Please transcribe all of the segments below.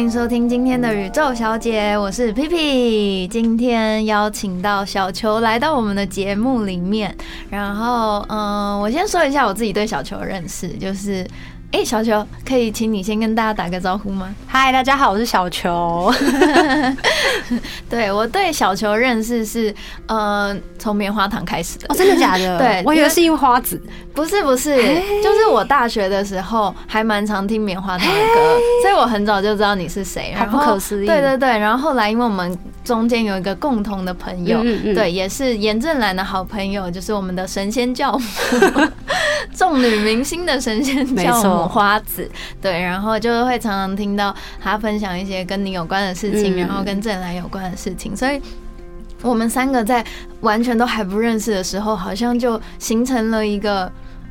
欢迎收听今天的宇宙小姐，我是皮皮。今天邀请到小球来到我们的节目里面，然后，嗯，我先说一下我自己对小球的认识，就是。哎，小球，可以请你先跟大家打个招呼吗？嗨，大家好，我是小球。对我对小球认识是呃从棉花糖开始的。哦，真的假的？对，我以为是因为花子。不是不是，就是我大学的时候还蛮常听棉花糖的歌，所以我很早就知道你是谁。好不可思议。对对对，然后后来因为我们中间有一个共同的朋友，对，也是严正兰的好朋友，就是我们的神仙教母，众女明星的神仙教母。花子对，然后就会常常听到她分享一些跟你有关的事情，然后跟郑兰有关的事情，所以我们三个在完全都还不认识的时候，好像就形成了一个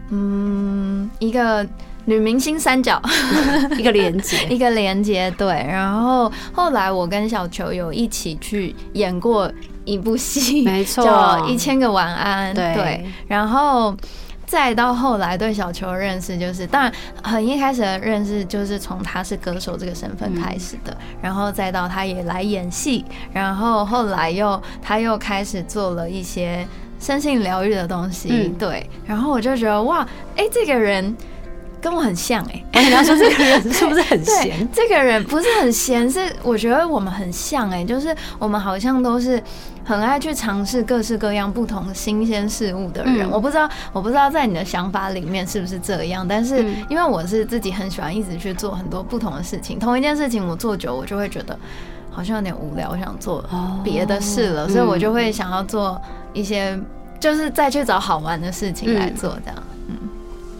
嗯一个女明星三角，一个连接，一个连接。对，然后后来我跟小球有一起去演过一部戏，没错，叫《一千个晚安》。对，然后。再到后来对小球认识，就是当然很一开始的认识就是从他是歌手这个身份开始的，然后再到他也来演戏，然后后来又他又开始做了一些身心疗愈的东西，对，然后我就觉得哇，哎，这个人。跟我很像哎，你要说这个人 是不是很闲？这个人不是很闲，是我觉得我们很像哎，就是我们好像都是很爱去尝试各式各样不同新鲜事物的人。我不知道，我不知道在你的想法里面是不是这样，但是因为我是自己很喜欢一直去做很多不同的事情，同一件事情我做久，我就会觉得好像有点无聊，我想做别的事了，所以我就会想要做一些，就是再去找好玩的事情来做，这样。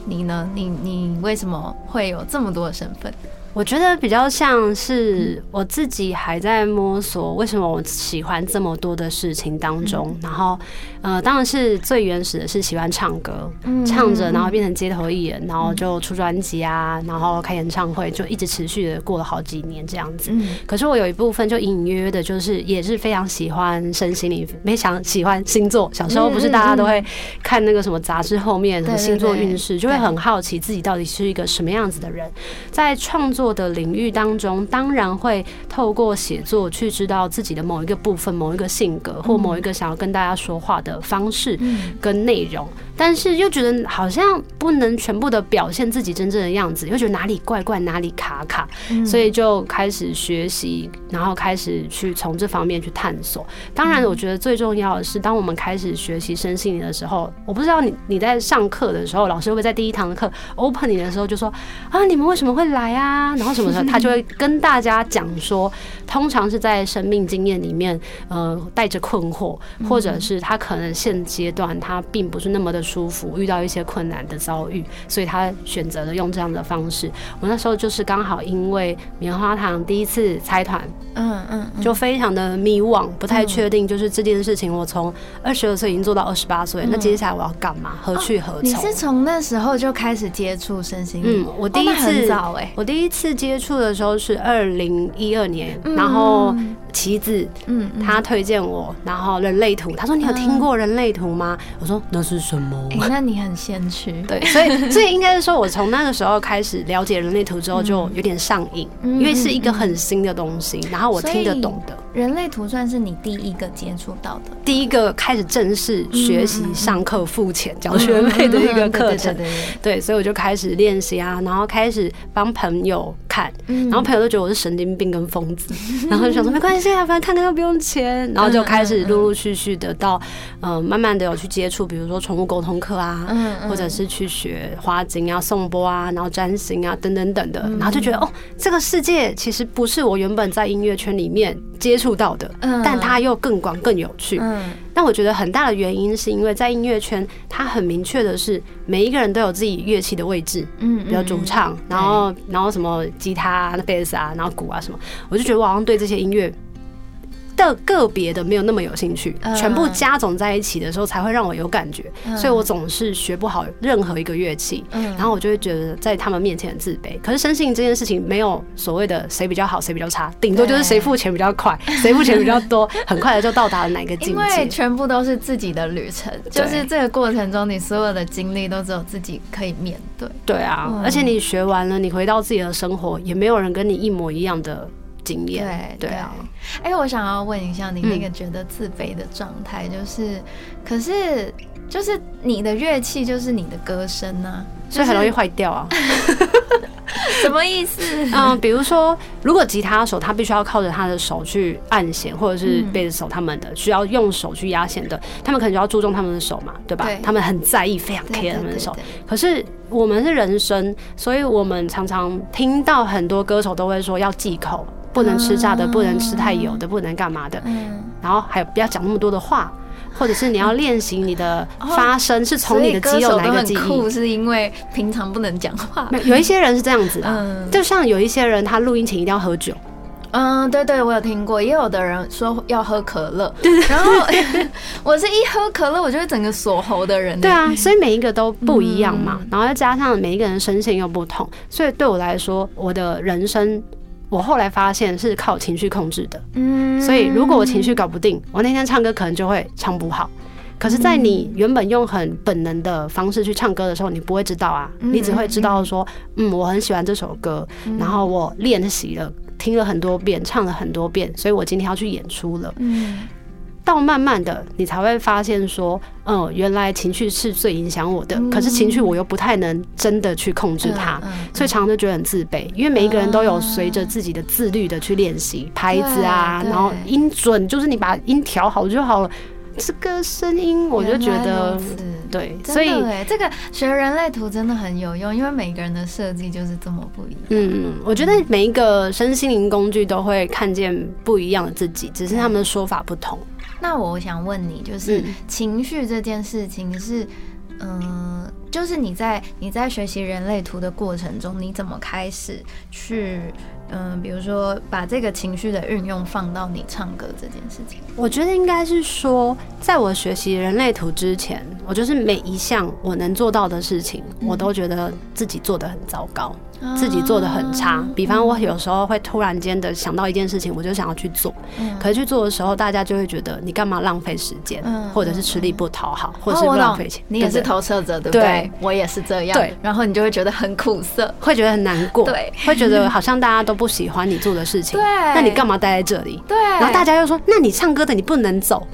你呢？你你为什么会有这么多的身份？我觉得比较像是我自己还在摸索，为什么我喜欢这么多的事情当中，然后呃，当然是最原始的是喜欢唱歌，唱着然后变成街头艺人，然后就出专辑啊，然后开演唱会，就一直持续的过了好几年这样子。可是我有一部分就隐隐约约的，就是也是非常喜欢身心灵，没想喜欢星座。小时候不是大家都会看那个什么杂志后面什么星座运势，就会很好奇自己到底是一个什么样子的人，在创。作的领域当中，当然会透过写作去知道自己的某一个部分、某一个性格或某一个想要跟大家说话的方式跟内容。但是又觉得好像不能全部的表现自己真正的样子，又觉得哪里怪怪，哪里卡卡，所以就开始学习，然后开始去从这方面去探索。当然，我觉得最重要的是，当我们开始学习身心灵的时候，我不知道你你在上课的时候，老师会不会在第一堂课 open 你的时候就说啊，你们为什么会来啊？然后什么时候他就会跟大家讲说，通常是在生命经验里面，呃，带着困惑，或者是他可能现阶段他并不是那么的。舒服，遇到一些困难的遭遇，所以他选择了用这样的方式。我那时候就是刚好因为棉花糖第一次拆团，嗯嗯，就非常的迷惘，不太确定，就是这件事情，我从二十二岁已经做到二十八岁，那接下来我要干嘛？何去何从？你是从那时候就开始接触身心灵？嗯，我第一次早哎，我第一次接触的时候是二零一二年，然后。旗子，嗯，他推荐我，然后人类图，他说你有听过人类图吗？我说那是什么？哎，那你很先驱，对，所以所以应该是说我从那个时候开始了解人类图之后，就有点上瘾，因为是一个很新的东西，然后我听得懂的。人类图算是你第一个接触到的，第一个开始正式学习、上课、付钱、交学费的一个课程，对，所以我就开始练习啊，然后开始帮朋友看，然后朋友都觉得我是神经病跟疯子，然后就想说没关系。啊反正看看又不用钱，然后就开始陆陆续续的到，呃，慢慢的有去接触，比如说宠物沟通课啊，或者是去学花精啊、颂钵啊，然后占星啊等等等的，然后就觉得哦，这个世界其实不是我原本在音乐圈里面接触到的，但它又更广更有趣。但我觉得很大的原因是因为在音乐圈，它很明确的是每一个人都有自己乐器的位置，嗯，比如主唱，然后然后什么吉他、那贝斯啊，然后鼓啊什么，我就觉得我好像对这些音乐。的个别的没有那么有兴趣，全部加总在一起的时候才会让我有感觉，所以我总是学不好任何一个乐器，然后我就会觉得在他们面前很自卑。可是深信这件事情没有所谓的谁比较好谁比较差，顶多就是谁付钱比较快，谁付钱比较多，很快的就到达了哪个境界。因为全部都是自己的旅程，就是这个过程中你所有的经历都只有自己可以面对。对啊，而且你学完了，你回到自己的生活，也没有人跟你一模一样的。经验。对对啊，哎、我想要问一下你那个觉得自卑的状态，就是，可是就是你的乐器就是你的歌声呢、所以很容易坏掉啊。什么意思？嗯，比如说，如果吉他手他必须要靠着他的手去按弦，或者是贝斯手他们的需要用手去压弦的，他们可能就要注重他们的手嘛，对吧？对他们很在意，非常 care 他们的手。对可是我们是人声，所以我们常常听到很多歌手都会说要忌口，不能吃炸的，不能吃太油的，不能干嘛的，嗯，然后还有不要讲那么多的话。或者是你要练习你的发声，是从你的肌肉所以歌手都哪个记忆？很酷，是因为平常不能讲话。没有有一些人是这样子的，嗯。就像有一些人他录音前一定要喝酒，嗯，对对，我有听过，也有的人说要喝可乐，对然后 我是一喝可乐，我就会整个锁喉的人。对，啊，所以每一个都不一样嘛，嗯。然后再加上每一个人声线又不同，所以对我来说，我的人生，我后来发现是靠情绪控制的。嗯所以如果我情绪搞不定，我那天唱歌可能就会唱不好。可是，在你原本用很本能的方式去唱歌的时候，你不会知道啊，嗯你只会知道说，嗯，我很喜欢这首歌，然后我练习了，听了很多遍，唱了很多遍，所以我今天要去演出了。嗯到慢慢的，你才会发现说，嗯，原来情绪是最影响我的，可是情绪我又不太能真的去控制它，嗯嗯所以常常就觉得很自卑，因为每一个人都有随着自己的自律的去练习拍子啊，然后音准，就是你把音调好就好了。这个声音，我就觉得对，所以哎，这个学人类图真的很有用，因为每个人的设计就是这么不一样。嗯，我觉得每一个身心灵工具都会看见不一样的自己，只是他们的说法不同。那我想问你，就是嗯。情绪这件事情是，嗯、就是你在你在学习人类图的过程中，你怎么开始去，嗯、比如说把这个情绪的运用放到你唱歌这件事情？我觉得应该是说，在我学习人类图之前，我就是每一项我能做到的事情，我都觉得自己做的很糟糕，自己做的很差。比方我有时候会突然间的想到一件事情，我就想要去做，可是去做的时候，大家就会觉得你干嘛浪费时间，嗯或者是吃力不讨好，或者是浪费钱。你也是投射者，对不对？对？我也是这样。对，然后你就会觉得很苦涩。会觉得很难过，对。会觉得好像大家都不喜欢你做的事情，对。那你干嘛待在这里？对，然后大家又说，那你唱歌的你不能走，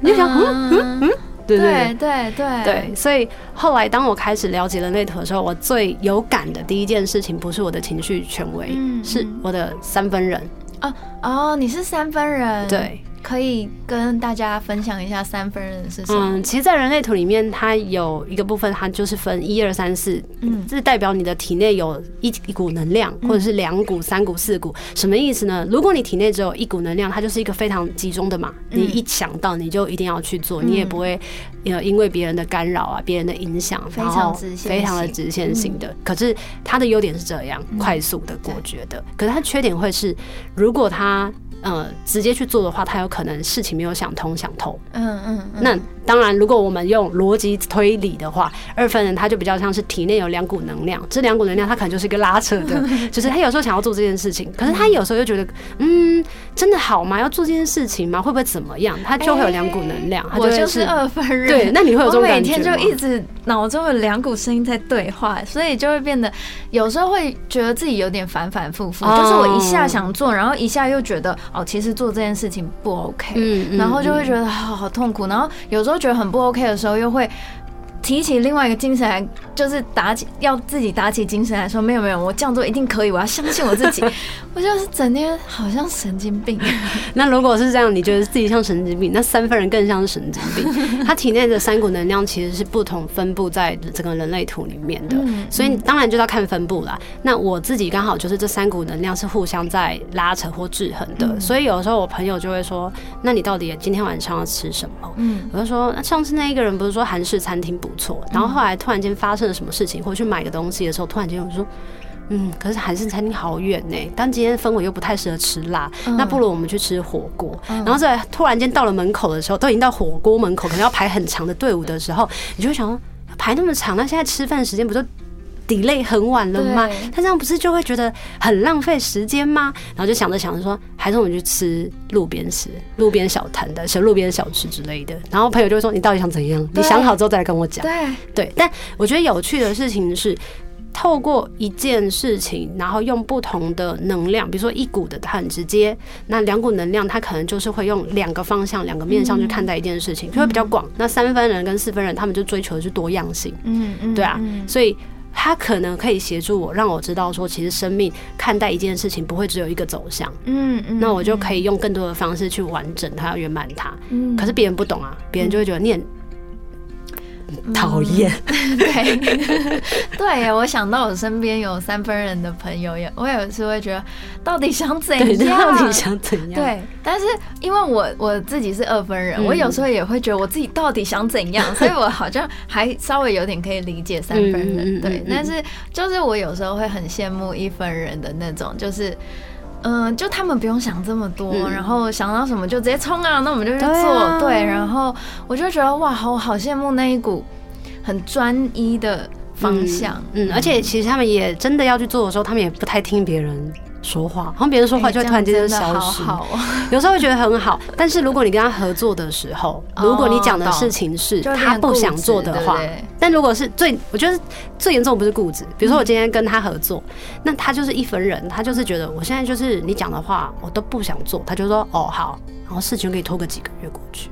你就想，嗯？嗯？嗯，对对对对。所以后来当我开始了解人类图的时候，我最有感的第一件事情不是我的情绪权威，嗯是我的三分人。哦哦，你是三分人，，对，可以跟大家分享一下三分人是什么？嗯，其实，在人类图里面，它有一个部分，它就是分一二三四，嗯。这代表你的体内有一一股能量，或者是两股、三股、四股，什么意思呢？如果你体内只有一股能量，它就是一个非常集中的嘛，嗯。你一想到你就一定要去做，你也不会呃因为别人的干扰啊、别人的影响，非常直线非常的直线性的。可是它的优点是这样，快速的、果决的，可是它缺点会是，如果它呃直接去做的话，他有可能事情没有想通、想透。嗯嗯嗯，那当然，如果我们用逻辑推理的话，二分人他就比较像是体内有两股能量，这两股能量他可能就是一个拉扯的，就是他有时候想要做这件事情，可是他有时候又觉得，嗯，真的好吗？要做这件事情吗？会不会怎么样？他就会有两股能量，他就会我就是二分人。对，那你会有这种感觉吗天就一直脑中有两股声音在对话，所以就会变得有时候会觉得自己有点反反复复，哦就是我一下想做，然后一下又觉得哦，其实做这件事情不 OK，然后就会觉得好好痛苦，然后有时候觉得很不 OK 的时候，又会。提起另外一个精神来，就是打起要自己打起精神来说，没有没有，我这样做一定可以，我要相信我自己。我就是整天好像神经病。那如果是这样，你觉得自己像神经病，那三分人更像是神经病。他体内的三股能量其实是不同分布在整个人类图里面的，嗯所以你当然就要看分布啦。那我自己刚好就是这三股能量是互相在拉扯或制衡的，所以有时候我朋友就会说：“那你到底今天晚上要吃什么？”嗯我就说：“那上次那一个人不是说韩式餐厅不错，然后后来突然间发生了什么事情，或者去买个东西的时候，突然间我说。”嗯，可是韩式餐厅好远呢，但今天氛围又不太适合吃辣，那不如我们去吃火锅。然后在突然间到了门口的时候，都已经到火锅门口，可能要排很长的队伍的时候，你就会想说，排那么长，那现在吃饭时间不就 delay 很晚了吗？他这样不是就会觉得很浪费时间吗？然后就想着想着说，还是我们去吃路边吃、路边小摊的小路边小吃之类的。然后朋友就会说，你到底想怎样？你想好之后再来跟我讲。对，对，但我觉得有趣的事情是，透过一件事情，然后用不同的能量，比如说一股的它很直接，那两股能量它可能就是会用两个方向、两个面向去看待一件事情，就会比较广。那三分人跟四分人，他们就追求的是多样性，嗯嗯，对啊，所以他可能可以协助我，让我知道说，其实生命看待一件事情不会只有一个走向，嗯嗯，那我就可以用更多的方式去完整它、圆满它。嗯，可是别人不懂啊，别人就会觉得念。讨厌，对 对，我想到我身边有三分人的朋友，也我有时会觉得，到底想怎样？到底想怎样？对，但是因为我我自己是二分人，我有时候也会觉得我自己到底想怎样，所以我好像还稍微有点可以理解三分人，对。但是就是我有时候会很羡慕一分人的那种，就是。嗯，就他们不用想这么多，然后想到什么就直接冲啊，那我们就去做。对，然后我就觉得哇，好好羡慕那一股很专一的方向。嗯，而且其实他们也真的要去做的时候，他们也不太听别人。说话，然后别人说话就会突然间就消失。有时候会觉得很好，但是如果你跟他合作的时候，如果你讲的事情是他不想做的话，但如果是最，我觉得最严重不是固执。比如说我今天跟他合作，那他就是一分人，他就是觉得我现在就是你讲的话我都不想做，他就说哦好，然后事情可以拖个几个月过去。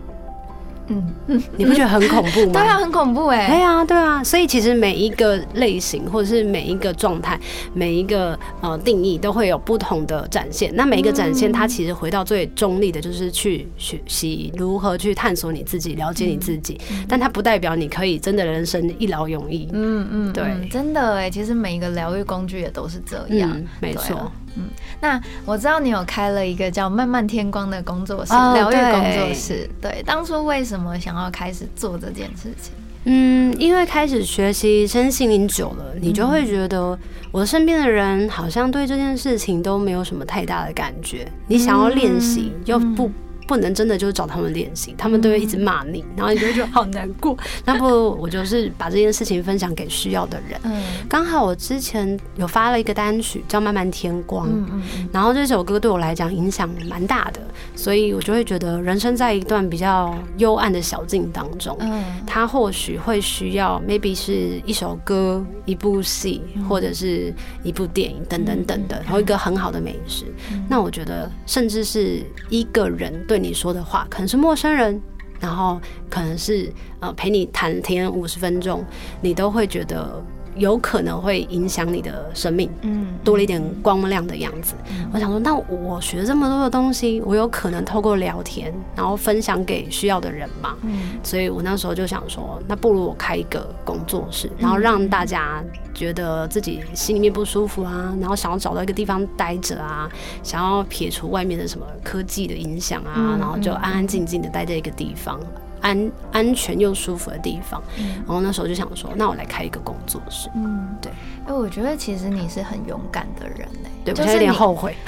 嗯嗯，你不觉得很恐怖吗？对啊，很恐怖哎。对啊，对啊。所以其实每一个类型或者是每一个状态，每一个呃定义都会有不同的展现。那每一个展现，它其实回到最中立的，就是去学习如何去探索你自己，了解你自己。但它不代表你可以真的人生一劳永逸。嗯嗯，对，真的哎。其实每一个疗愈工具也都是这样，没错。嗯，那我知道你有开了一个叫“漫漫天光”的工作室，疗愈工作室。对，当初为什么想要开始做这件事情？嗯，因为开始学习身心灵久了，你就会觉得我身边的人好像对这件事情都没有什么太大的感觉。你想要练习又不。不能真的就是找他们练习，他们都会一直骂你，然后你就会觉得好难过。那不我就是把这件事情分享给需要的人。嗯，刚好我之前有发了一个单曲叫《慢慢天光》，嗯嗯，然后这首歌对我来讲影响蛮大的，所以我就会觉得人生在一段比较幽暗的小径当中，嗯，他或许会需要 maybe 是一首歌、一部戏或者是一部电影等等等的，然后一个很好的美食。那我觉得甚至是一个人对。你说的话可能是陌生人，然后可能是呃陪你谈天五十分钟，你都会觉得。有可能会影响你的生命，嗯，多了一点光亮的样子。我想说，那我学这么多的东西，我有可能透过聊天，然后分享给需要的人嘛？嗯，所以我那时候就想说，那不如我开一个工作室，然后让大家觉得自己心里面不舒服啊，然后想要找到一个地方待着啊，想要撇除外面的什么科技的影响啊，然后就安安静静的待在一个地方。安安全又舒服的地方，然后那时候就想说，那我来开一个工作室。嗯，对。哎，我觉得其实你是很勇敢的人嘞，对，我有点后悔。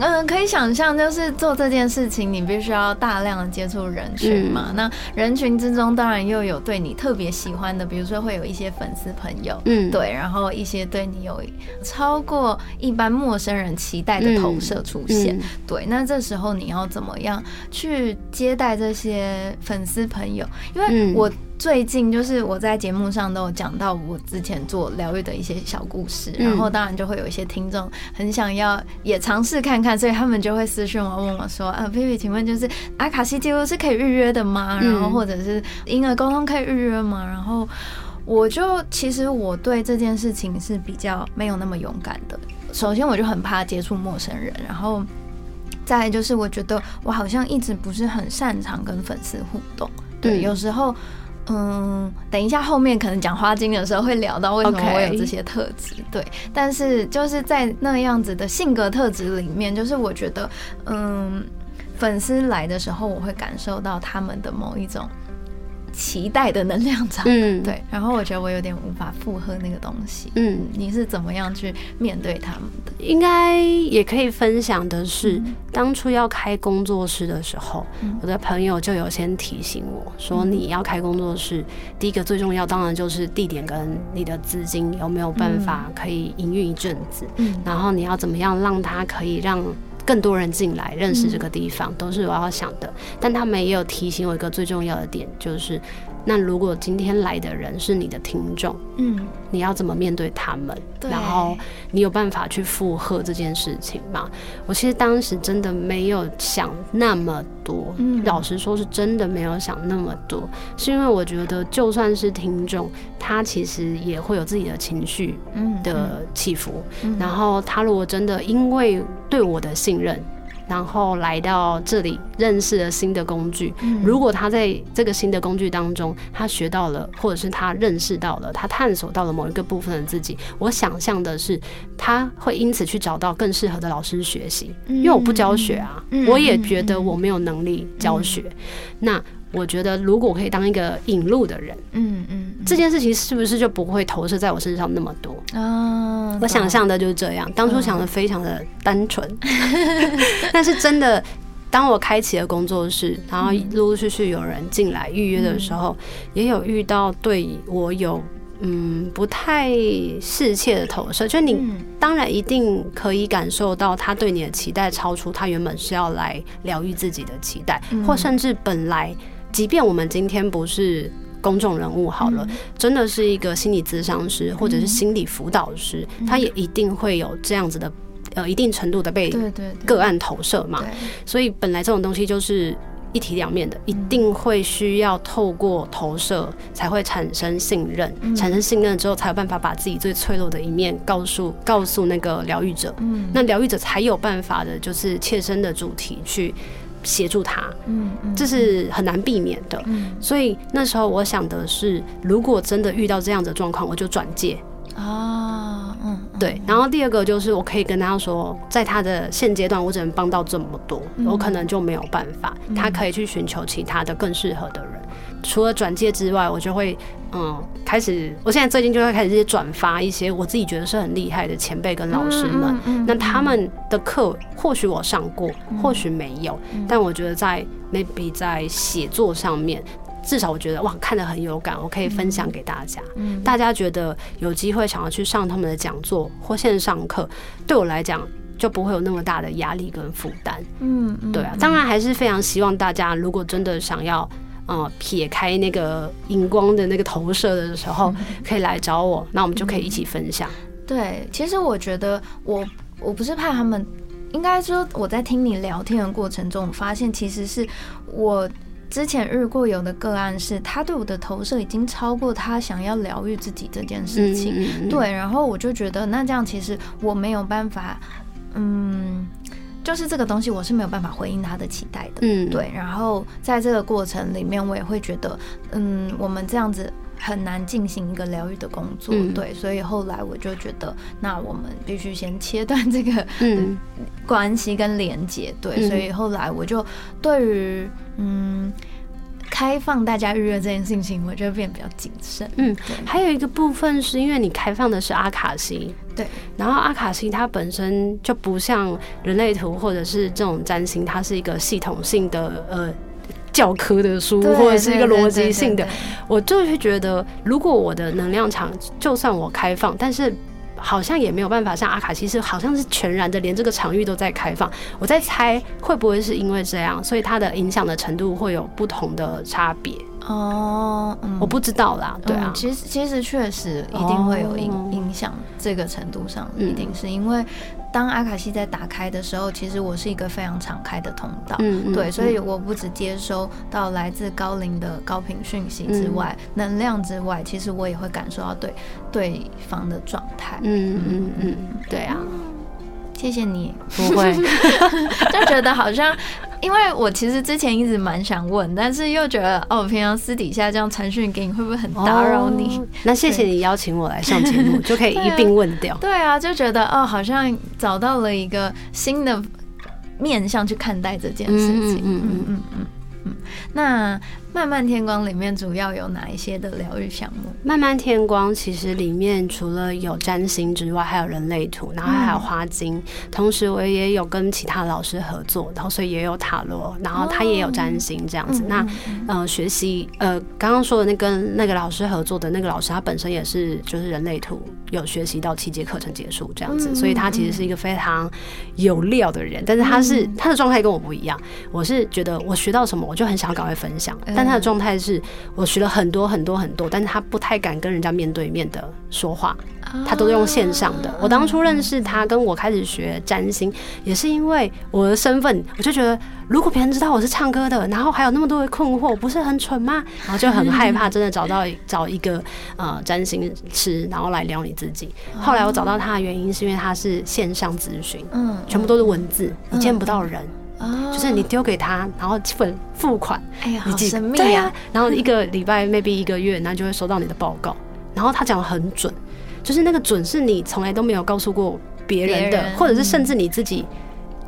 嗯，可以想象，就是做这件事情，你必须要大量的接触人群嘛。那人群之中，当然又有对你特别喜欢的，比如说会有一些粉丝朋友，嗯，对，然后一些对你有超过一般陌生人期待的投射出现。对，那这时候你要怎么样去接待这些粉丝朋友？因为我。最近就是我在节目上都有讲到我之前做疗愈的一些小故事，然后当然就会有一些听众很想要也尝试看看，所以他们就会私讯我问我说：“啊，菲菲，请问就是阿卡西记录是可以预约的吗？然后或者是婴儿沟通可以预约吗？”然后我就其实我对这件事情是比较没有那么勇敢的。首先我就很怕接触陌生人，然后再就是我觉得我好像一直不是很擅长跟粉丝互动，对，有时候。嗯，等一下，后面可能讲花精的时候会聊到为什么我有这些特质。对，但是就是在那样子的性格特质里面，就是我觉得，嗯，粉丝来的时候，我会感受到他们的某一种。期待的能量场，嗯，对，然后我觉得我有点无法负荷那个东西，嗯，你是怎么样去面对他们的？应该也可以分享的是，当初要开工作室的时候，我的朋友就有先提醒我说，你要开工作室，第一个最重要当然就是地点跟你的资金有没有办法可以营运一阵子，嗯，然后你要怎么样让它可以让。更多人进来认识这个地方，都是我要想的。但他们也有提醒我一个最重要的点，就是那如果今天来的人是你的听众，嗯，你要怎么面对他们？然后你有办法去附和这件事情吗？我其实当时真的没有想那么多，嗯，老实说是真的没有想那么多，是因为我觉得就算是听众，他其实也会有自己的情绪的起伏，然后他如果真的因为对我的信任。然后来到这里，认识了新的工具。如果他在这个新的工具当中，他学到了，或者是他认识到了，他探索到了某一个部分的自己，我想象的是，他会因此去找到更适合的老师学习。因为我不教学啊，我也觉得我没有能力教学。那。我觉得，如果我可以当一个引路的人，嗯嗯，这件事情是不是就不会投射在我身上那么多？啊？我想象的就是这样，当初想的非常的单纯，但是真的，当我开启了工作室，然后陆陆续续有人进来预约的时候，也有遇到对我有嗯不太适切的投射，就你当然一定可以感受到他对你的期待超出他原本是要来疗愈自己的期待，或甚至本来。即便我们今天不是公众人物，好了，真的是一个心理咨商师或者是心理辅导师，他也一定会有这样子的呃一定程度的被个案投射嘛。所以本来这种东西就是一体两面的，一定会需要透过投射才会产生信任，产生信任之后才有办法把自己最脆弱的一面告诉告诉那个疗愈者，那疗愈者才有办法的就是切身的主题去。协助他，嗯，这是很难避免的，所以那时候我想的是，如果真的遇到这样的状况，我就转介啊，嗯，对。然后第二个就是，我可以跟他说，在他的现阶段，我只能帮到这么多，我可能就没有办法，他可以去寻求其他的更适合的人。除了转介之外，我就会。嗯，开始，我现在最近就会开始转发一些我自己觉得是很厉害的前辈跟老师们。那他们的课或许我上过，或许没有，但我觉得在 maybe 在写作上面，至少我觉得哇，看得很有感，我可以分享给大家。大家觉得有机会想要去上他们的讲座或线上课，对我来讲就不会有那么大的压力跟负担。嗯，对啊，当然还是非常希望大家如果真的想要。呃，撇开那个荧光的那个投射的时候，可以来找我，那我们就可以一起分享。对，其实我觉得我我不是怕他们，应该说我在听你聊天的过程中，我发现其实是我之前遇过有的个案，是他对我的投射已经超过他想要疗愈自己这件事情。对，然后我就觉得那这样其实我没有办法，嗯。就是这个东西，我是没有办法回应他的期待的。嗯，对。然后在这个过程里面，我也会觉得，嗯，我们这样子很难进行一个疗愈的工作。对，所以后来我就觉得，那我们必须先切断这个 关系跟连接。对，所以后来我就对于嗯。开放大家预约这件事情，我就变比较谨慎。嗯，还有一个部分是因为你开放的是阿卡西，对，然后阿卡西它本身就不像人类图或者是这种占星，它是一个系统性的呃教科的书，或者是一个逻辑性的。我就会觉得，如果我的能量场就算我开放，但是。好像也没有办法像阿卡西是，好像是全然的，连这个场域都在开放。我在猜会不会是因为这样，所以它的影响的程度会有不同的差别。哦，嗯。我不知道啦，对啊，其实其实确实一定会有影影响，这个程度上一定是因为当阿卡西在打开的时候，其实我是一个非常敞开的通道，对，所以我不只接收到来自高龄的高频讯息之外，能量之外，其实我也会感受到对对方的状态，嗯嗯嗯，对啊。谢谢你，不会。就觉得好像，因为我其实之前一直蛮想问，但是又觉得哦，平常私底下这样传讯给你，会不会很打扰你？那谢谢你邀请我来上节目，就可以一并问掉。对啊，就觉得哦，好像找到了一个新的面向去看待这件事情。嗯嗯嗯嗯嗯，那。漫漫天光里面主要有哪一些的疗愈项目？漫漫天光其实里面除了有占星之外，还有人类图，然后还有花精。同时我也有跟其他老师合作，然后所以也有塔罗，然后他也有占星这样子。那呃，学习呃，刚刚说的那跟那个老师合作的那个老师，他本身也是就是人类图有学习到七节课程结束这样子，所以他其实是一个非常有料的人。但是他是他的状态跟我不一样，我是觉得我学到什么我我就很想要赶快分享。但他的状态是我学了很多很多很多，但是他不太敢跟人家面对面的说话，他都是用线上的。我当初认识他，跟我开始学占星，也是因为我的身份，我就觉得如果别人知道我是唱歌的，然后还有那么多的困惑，不是很蠢吗？然后就很害怕，真的找到 找一个呃占星师，然后来聊你自己。后来我找到他的原因是因为他是线上咨询，嗯，全部都是文字，你见不到人。就是你丢给他，然后付付款，哎呀，好神秘啊！然后一个礼拜，maybe 一个月，那就会收到你的报告。然后他讲的很准，就是那个准是你从来都没有告诉过别人的，或者是甚至你自己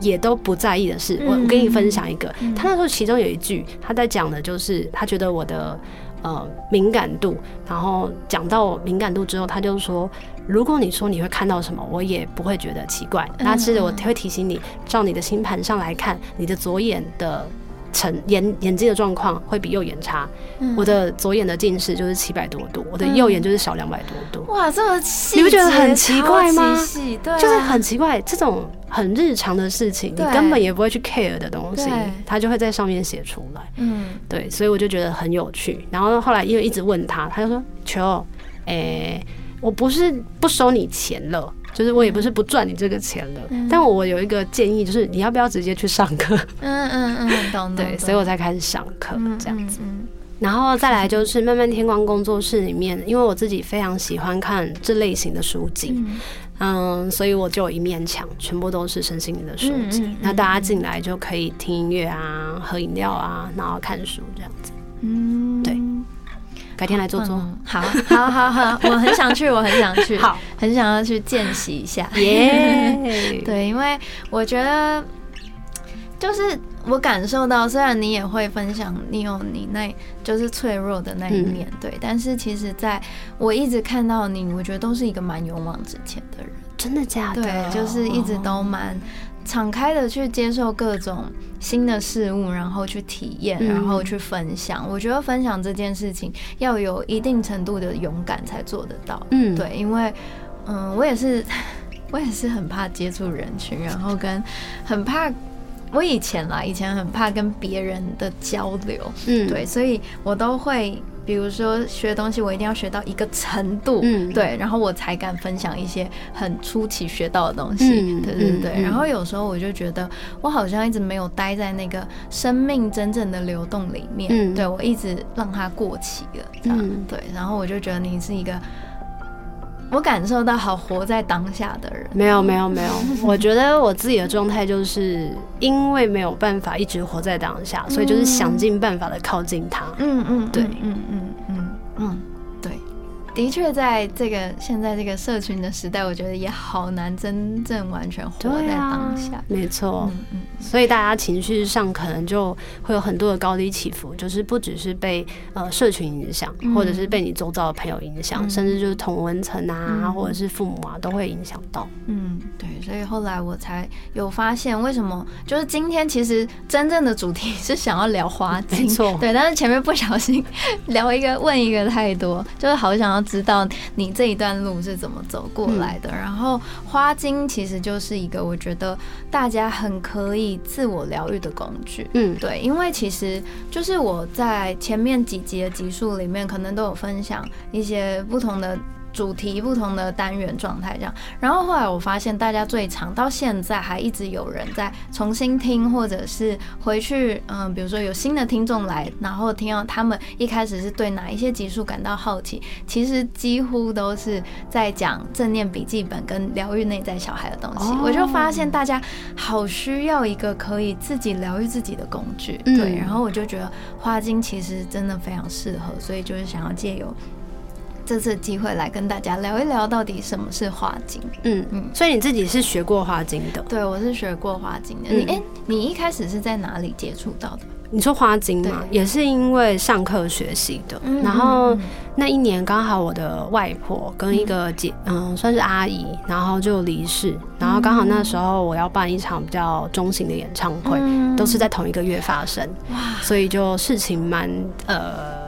也都不在意的事。我我跟你分享一个，他那时候其中有一句他在讲的就是他觉得我的呃敏感度，然后讲到敏感度之后，他就说。如果你说你会看到什么，我也不会觉得奇怪。但是我会提醒你，照你的星盘上来看，你的左眼的成眼眼睛的状况会比右眼差。我的左眼的近视就是七百多度，我的右眼就是少两百多度。哇，这么细，你不觉得很奇怪吗？对，就是很奇怪，这种很日常的事情，你根本也不会去 care 的东西，他就会在上面写出来。嗯，对，所以我就觉得很有趣。然后后来因为一直问他，他就说：“求，诶。”我不是不收你钱了，就是我也不是不赚你这个钱了，但我有一个建议，就是你要不要直接去上课？嗯嗯嗯，懂 对，所以我才开始上课这样子。然后再来就是慢慢天光工作室里面，因为我自己非常喜欢看这类型的书籍，嗯，所以我就有一面墙，全部都是身心灵的书籍。那大家进来就可以听音乐啊，喝饮料啊，然后看书这样子。嗯，对。改天来做做，好，好，好，好，我很想去，我很想去，好，很想要去见习一下，耶，对，因为我觉得，就是我感受到，虽然你也会分享，你有你那就是脆弱的那一面，对，但是其实在我一直看到你，我觉得都是一个蛮勇往直前的人，真的假的？对，就是一直都蛮。敞开的去接受各种新的事物，然后去体验，然后去分享。我觉得分享这件事情要有一定程度的勇敢才做得到。嗯，对，因为嗯，我也是，我也是很怕接触人群，然后跟很怕我以前啦，以前很怕跟别人的交流。嗯，对，所以我都会。比如说学东西，我一定要学到一个程度，嗯，对，然后我才敢分享一些很初期学到的东西，对对对。然后有时候我就觉得，我好像一直没有待在那个生命真正的流动里面，对我一直让它过期了，这样对。然后我就觉得你是一个。我感受到好活在当下的人，没有没有没有，我觉得我自己的状态就是因为没有办法一直活在当下，所以就是想尽办法的靠近他。嗯嗯，对，嗯嗯嗯嗯。的确，在这个现在这个社群的时代，我觉得也好难真正完全活在当下。没错，嗯嗯，所以大家情绪上可能就会有很多的高低起伏，就是不只是被呃社群影响，或者是被你周遭的朋友影响，甚至就是同文层啊，或者是父母啊，都会影响到。嗯，对，所以后来我才有发现，为什么就是今天其实真正的主题是想要聊花精，没错，对，但是前面不小心 聊一个问一个太多，就是好想要。知道你这一段路是怎么走过来的，然后花精其实就是一个我觉得大家很可以自我疗愈的工具。嗯，对，因为其实就是我在前面几集的集数里面，可能都有分享一些不同的。主题不同的单元状态这样，然后后来我发现大家最长到现在还一直有人在重新听，或者是回去，嗯，比如说有新的听众来，然后听到他们一开始是对哪一些集数感到好奇，其实几乎都是在讲正念笔记本跟疗愈内在小孩的东西。我就发现大家好需要一个可以自己疗愈自己的工具，对，然后我就觉得花精其实真的非常适合，所以就是想要借由。这次机会来跟大家聊一聊，到底什么是花精？嗯嗯，所以你自己是学过花精的？对，我是学过花精的。你哎，你一开始是在哪里接触到的？你说花精嘛，也是因为上课学习的。然后那一年刚好我的外婆跟一个姐，嗯，算是阿姨，然后就离世。然后刚好那时候我要办一场比较中型的演唱会，都是在同一个月发生。哇，所以就事情蛮呃。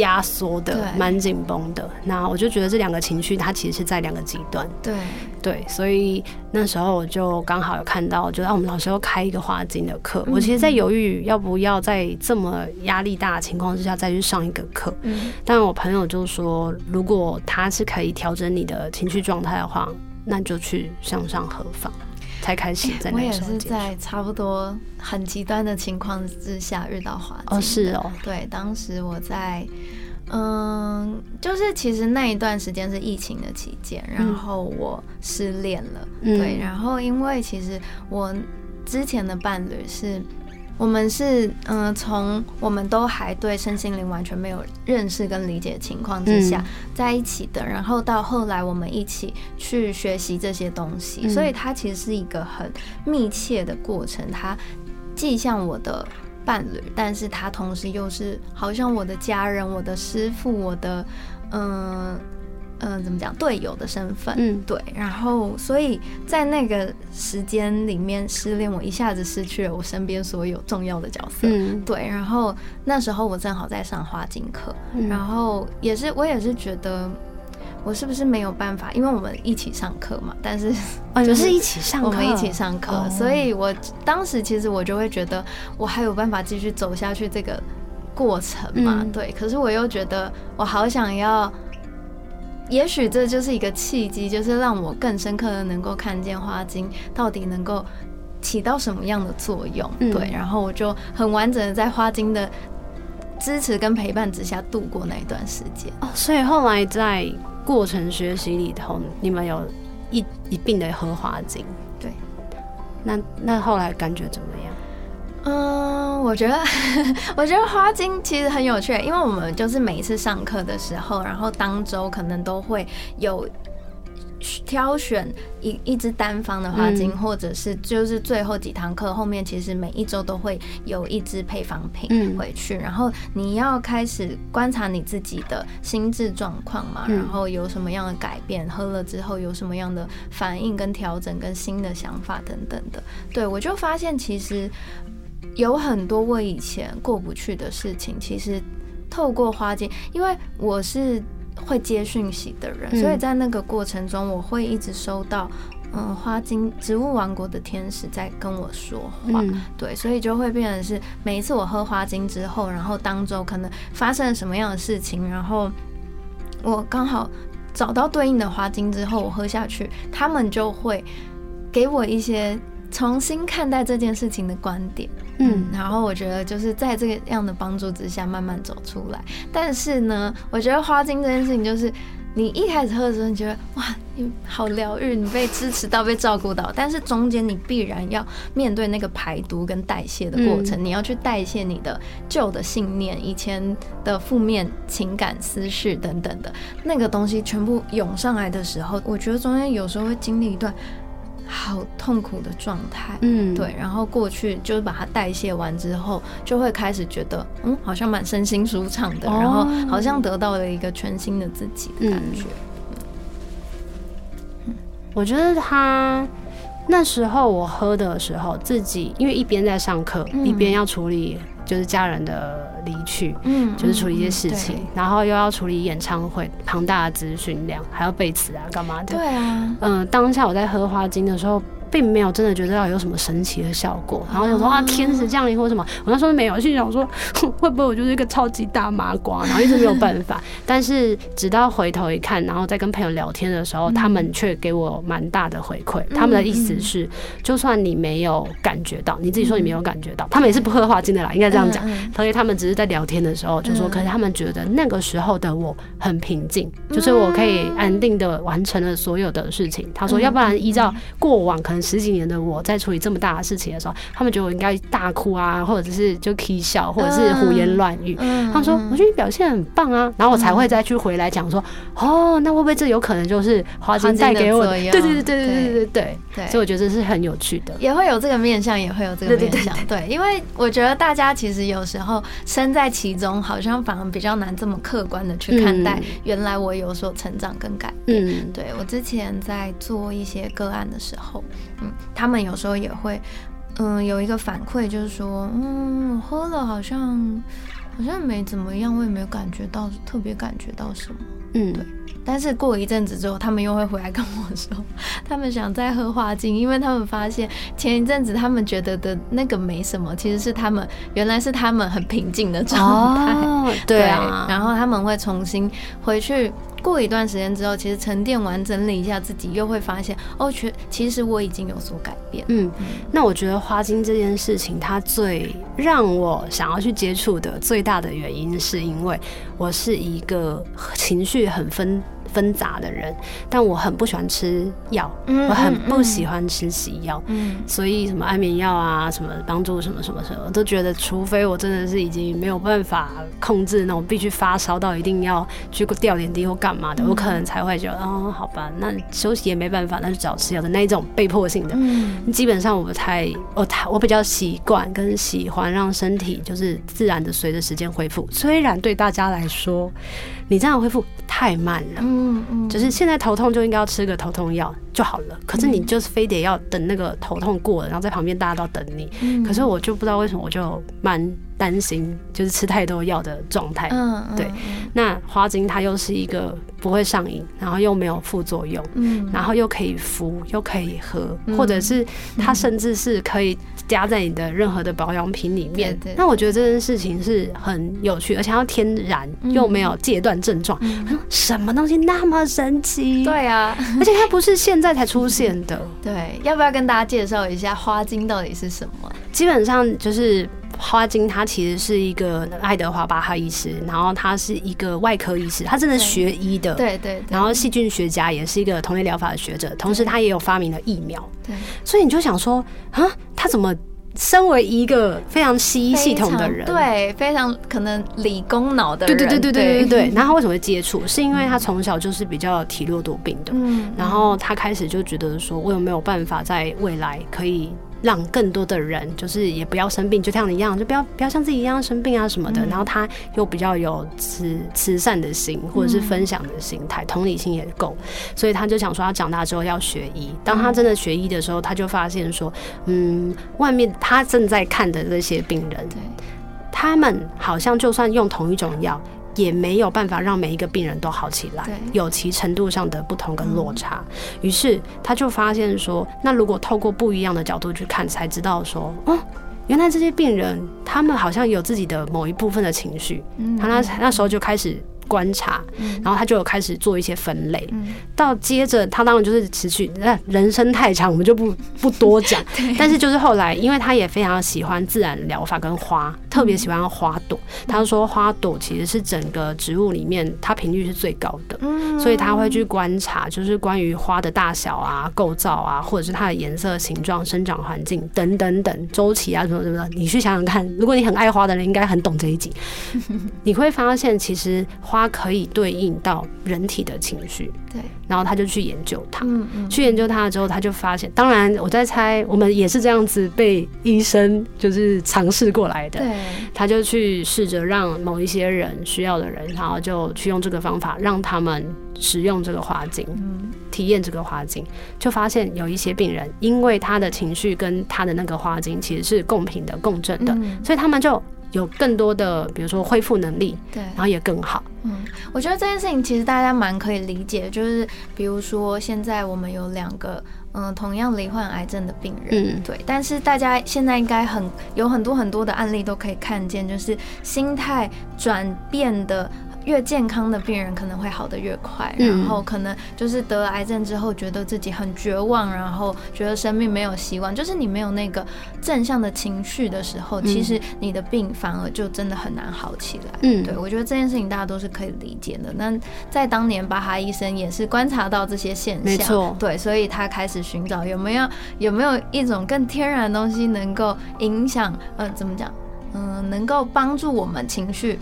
压缩的，蛮紧绷的。那我就觉得这两个情绪，它其实是在两个极端。对，对，所以那时候我就刚好有看到，就让我们老师要开一个花精的课。我其实，在犹豫要不要在这么压力大的情况之下再去上一个课。嗯但我朋友就说，如果他是可以调整你的情绪状态的话，那就去向上合法，才开始在我也。是在差不多很极端的情况之下遇到花精哦，的是哦，对，当时我在，嗯，就是其实那一段时间是疫情的期间，然后我失恋了，嗯对，然后因为其实我之前的伴侣是。我们是嗯，从我们都还对身心灵完全没有认识跟理解的情况之下、嗯在一起的，然后到后来我们一起去学习这些东西，嗯所以它其实是一个很密切的过程。它既像我的伴侣，但是他同时又是好像我的家人、我的师傅、我的嗯嗯、呃怎么讲队友的身份。嗯对，然后所以在那个时间里面失恋，我一下子失去了我身边所有重要的角色。嗯对，然后那时候我正好在上花精课，嗯然后也是我也是觉得我是不是没有办法，因为我们一起上课嘛，但是哦，你就是一起上课，我们一起上课，哦所以我当时其实我就会觉得我还有办法继续走下去这个过程嘛，嗯对。可是我又觉得我好想要，也许这就是一个契机，就是让我更深刻的能够看见花精到底能够起到什么样的作用，嗯对。然后我就很完整的在花精的支持跟陪伴之下度过那一段时间。哦，所以后来在过程学习里头，你们有一一并的喝花精，对。那那后来感觉怎么样？嗯，我觉得，我觉得花精其实很有趣，因为我们就是每一次上课的时候，然后当周可能都会有挑选一一支单方的花精，嗯或者是就是最后几堂课后面，其实每一周都会有一支配方品嗯回去，然后你要开始观察你自己的心智状况嘛，嗯然后有什么样的改变，喝了之后有什么样的反应跟调整，跟新的想法等等的。对我就发现其实。有很多我以前过不去的事情，其实透过花精，因为我是会接讯息的人，嗯。所以在那个过程中，我会一直收到，嗯，花精植物王国的天使在跟我说话，嗯。对，所以就会变成是每一次我喝花精之后，然后当周可能发生了什么样的事情，然后我刚好找到对应的花精之后，我喝下去，他们就会给我一些重新看待这件事情的观点。嗯，然后我觉得就是在这个样的帮助之下慢慢走出来。但是呢，我觉得花精这件事情就是。你一开始喝的时候，你觉得哇，你好疗愈，你被支持到，被照顾到。但是中间你必然要面对那个排毒跟代谢的过程，你要去代谢你的旧的信念、以前的负面情感、思绪等等的那个东西全部涌上来的时候，我觉得中间有时候会经历一段好痛苦的状态。嗯，对，然后过去就是把它代谢完之后，就会开始觉得，嗯，好像蛮身心舒畅的，哦然后好像得到了一个全新的自己的感觉。嗯我觉得他那时候我喝的时候，自己因为一边在上课，嗯一边要处理就是家人的离去。嗯就是处理一些事情，嗯然后又要处理演唱会庞大的资讯量，还要背词啊，干嘛的？对对啊，嗯、当下我在喝花精的时候，并没有真的觉得要有什么神奇的效果，然后想说啊天使降临或什么，我那时候没有，心想说 会不会我就是一个超级大麻瓜，然后一直没有办法。但是直到回头一看，然后再跟朋友聊天的时候，他们却给我蛮大的回馈。他们的意思是，就算你没有感觉到，你自己说你没有感觉到，他们也是不喝话进的啦，应该这样讲。所以他们只是在聊天的时候就说，嗯可是他们觉得那个时候的我很平静，就是我可以安定的完成了所有的事情。他说，嗯要不然依照过往可能十几年的我在处理这么大的事情的时候，他们觉得我应该大哭啊，或者是就 k 笑，或者是胡言乱语。嗯他们说，我觉得你表现很棒啊，然后我才会再去回来讲说，哦，那会不会这有可能就是花金带给我的？对的对对对对对对对，对所以我觉得这是很有趣的。也会有这个面向，也会有这个面向。对，因为我觉得大家其实有时候身在其中，好像反而比较难这么客观的去看待嗯，原来我有所成长跟改变。嗯对我之前在做一些个案的时候，嗯，他们有时候也会，嗯，有一个反馈就是说，嗯，我喝了好像。好像没怎么样，我也没有感觉到特别感觉到什么。嗯，对。但是过一阵子之后，他们又会回来跟我说，他们想再喝花精，因为他们发现前一阵子他们觉得的那个没什么，其实是他们原来是他们很平静的状态。哦，对啊。然后他们会重新回去，过一段时间之后，其实沉淀完整理一下自己，又会发现哦，其其实我已经有所改变。嗯，那我觉得花精这件事情，它最让我想要去接触的最大的原因，是因为我是一个情绪很分。纷杂的人，但我很不喜欢吃药，我很不喜欢吃西药，所以什么安眠药啊，什么帮助什么什么什么，都觉得，除非我真的是已经没有办法控制那种必须发烧到一定要去吊点滴或干嘛的，我可能才会觉得，哦，好吧，那休息也没办法，那就找吃药的那一种被迫性的。基本上我不太，我太我比较习惯跟喜欢让身体就是自然的随着时间恢复，虽然对大家来说。你这样恢复太慢了，嗯嗯，就是现在头痛就应该要吃个头痛药就好了，可是你就是非得要等那个头痛过了，然后在旁边大家都等你，可是我就不知道为什么我就蛮。担心就是吃太多药的状态，嗯，对。那花精它又是一个不会上瘾，然后又没有副作用，嗯，然后又可以敷，又可以喝，或者是它甚至是可以加在你的任何的保养品里面。那我觉得这件事情是很有趣，而且要天然又没有戒断症状。什么东西那么神奇？对啊，而且它不是现在才出现的。对，要不要跟大家介绍一下花精到底是什么？基本上就是。花精，他其实是一个爱德华巴哈医师，然后他是一个外科医师，他真的学医的，对对。然后细菌学家也是一个同类疗法的学者，同时他也有发明了疫苗，对。所以你就想说，啊，他怎么身为一个非常西医系统的人，对，非常可能理工脑的人，对对对对对对对。然后他为什么会接触？是因为他从小就是比较体弱多病的，嗯。然后他开始就觉得说，我有没有办法在未来可以。让更多的人就是也不要生病，就像你一样，就不要不要像自己一样生病啊什么的。然后他又比较有慈慈善的心，或者是分享的心态，同理心也够，所以他就想说，他长大之后要学医。当他真的学医的时候，他就发现说，嗯，外面他正在看的这些病人，他们好像就算用同一种药。也没有办法让每一个病人都好起来，有其程度上的不同跟落差。于是他就发现说，那如果透过不一样的角度去看，才知道说，哦，原来这些病人他们好像有自己的某一部分的情绪。他那那时候就开始。观察，然后他就有开始做一些分类，到接着他当然就是持续，那人生太长，我们就不不多讲。但是就是后来，因为他也非常喜欢自然疗法跟花，特别喜欢花朵。他说花朵其实是整个植物里面它频率是最高的，所以他会去观察，就是关于花的大小啊、构造啊，或者是它的颜色、形状、生长环境等等等周期啊什么什么的。你去想想看，如果你很爱花的人，应该很懂这一集。你会发现，其实花。可以对应到人体的情绪，对，然后他就去研究它，嗯嗯，去研究它之后，他就发现，当然我在猜，我们也是这样子被医生就是尝试过来的，对，他就去试着让某一些人需要的人，然后就去用这个方法让他们使用这个花精，嗯，体验这个花精，就发现有一些病人，因为他的情绪跟他的那个花精其实是共频的、共振的，所以他们就。有更多的，比如说恢复能力，对，然后也更好。嗯，我觉得这件事情其实大家蛮可以理解，就是比如说现在我们有两个，嗯，同样罹患癌症的病人，嗯，对，但是大家现在应该很有很多很多的案例都可以看见，就是心态转变的。越健康的病人可能会好的越快，然后可能就是得了癌症之后，觉得自己很绝望，然后觉得生命没有希望。就是你没有那个正向的情绪的时候，其实你的病反而就真的很难好起来。嗯，对我觉得这件事情大家都是可以理解的。那在当年巴哈医生也是观察到这些现象，没错，对，所以他开始寻找有没有有没有一种更天然的东西能够影响，呃，怎么讲，嗯，能够帮助我们情绪。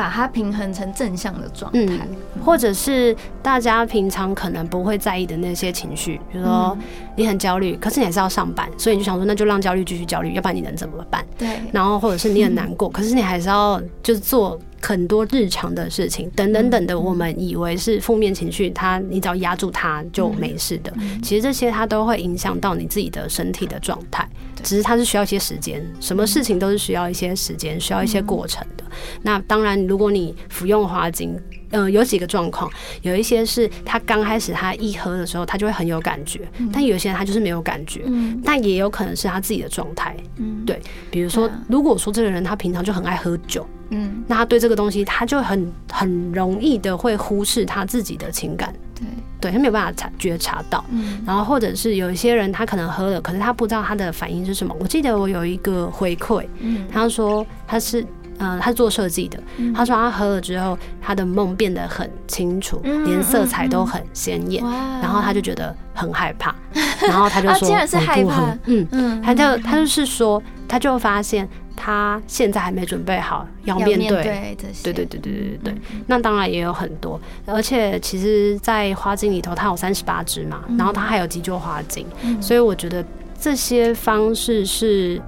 把它平衡成正向的状态，或者是大家平常可能不会在意的那些情绪，比如说你很焦虑，可是你还是要上班，所以你就想说那就让焦虑继续焦虑，要不然你能怎么办？对。然后或者是你很难过，可是你还是要就是做很多日常的事情，等等等的，我们以为是负面情绪，它你只要压住它就没事的。其实这些它都会影响到你自己的身体的状态，只是它是需要一些时间。什么事情都是需要一些时间，需要一些过程的。那当然，如果你服用花精。嗯，有几个状况，有一些是他刚开始他一喝的时候，他就会很有感觉，但有些人他就是没有感觉，但也有可能是他自己的状态，嗯对，比如说，如果说这个人他平常就很爱喝酒，嗯，那他对这个东西他就很很容易的会忽视他自己的情感，对，对他没有办法察觉察到，然后或者是有一些人他可能喝了，可是他不知道他的反应是什么。我记得我有一个回馈，他说他是。嗯，他是做设计的。他说他喝了之后，他的梦变得很清楚，连色彩都很鲜艳。然后他就觉得很害怕，然后他就 说：“我不喝。”嗯。嗯，他就他就是说，他就发现他现在还没准备好要面对。对对对对对对对。那当然也有很多，而且其实，在花精里头，它有三十八支嘛，然后它还有急救花精，所以我觉得这些方式是。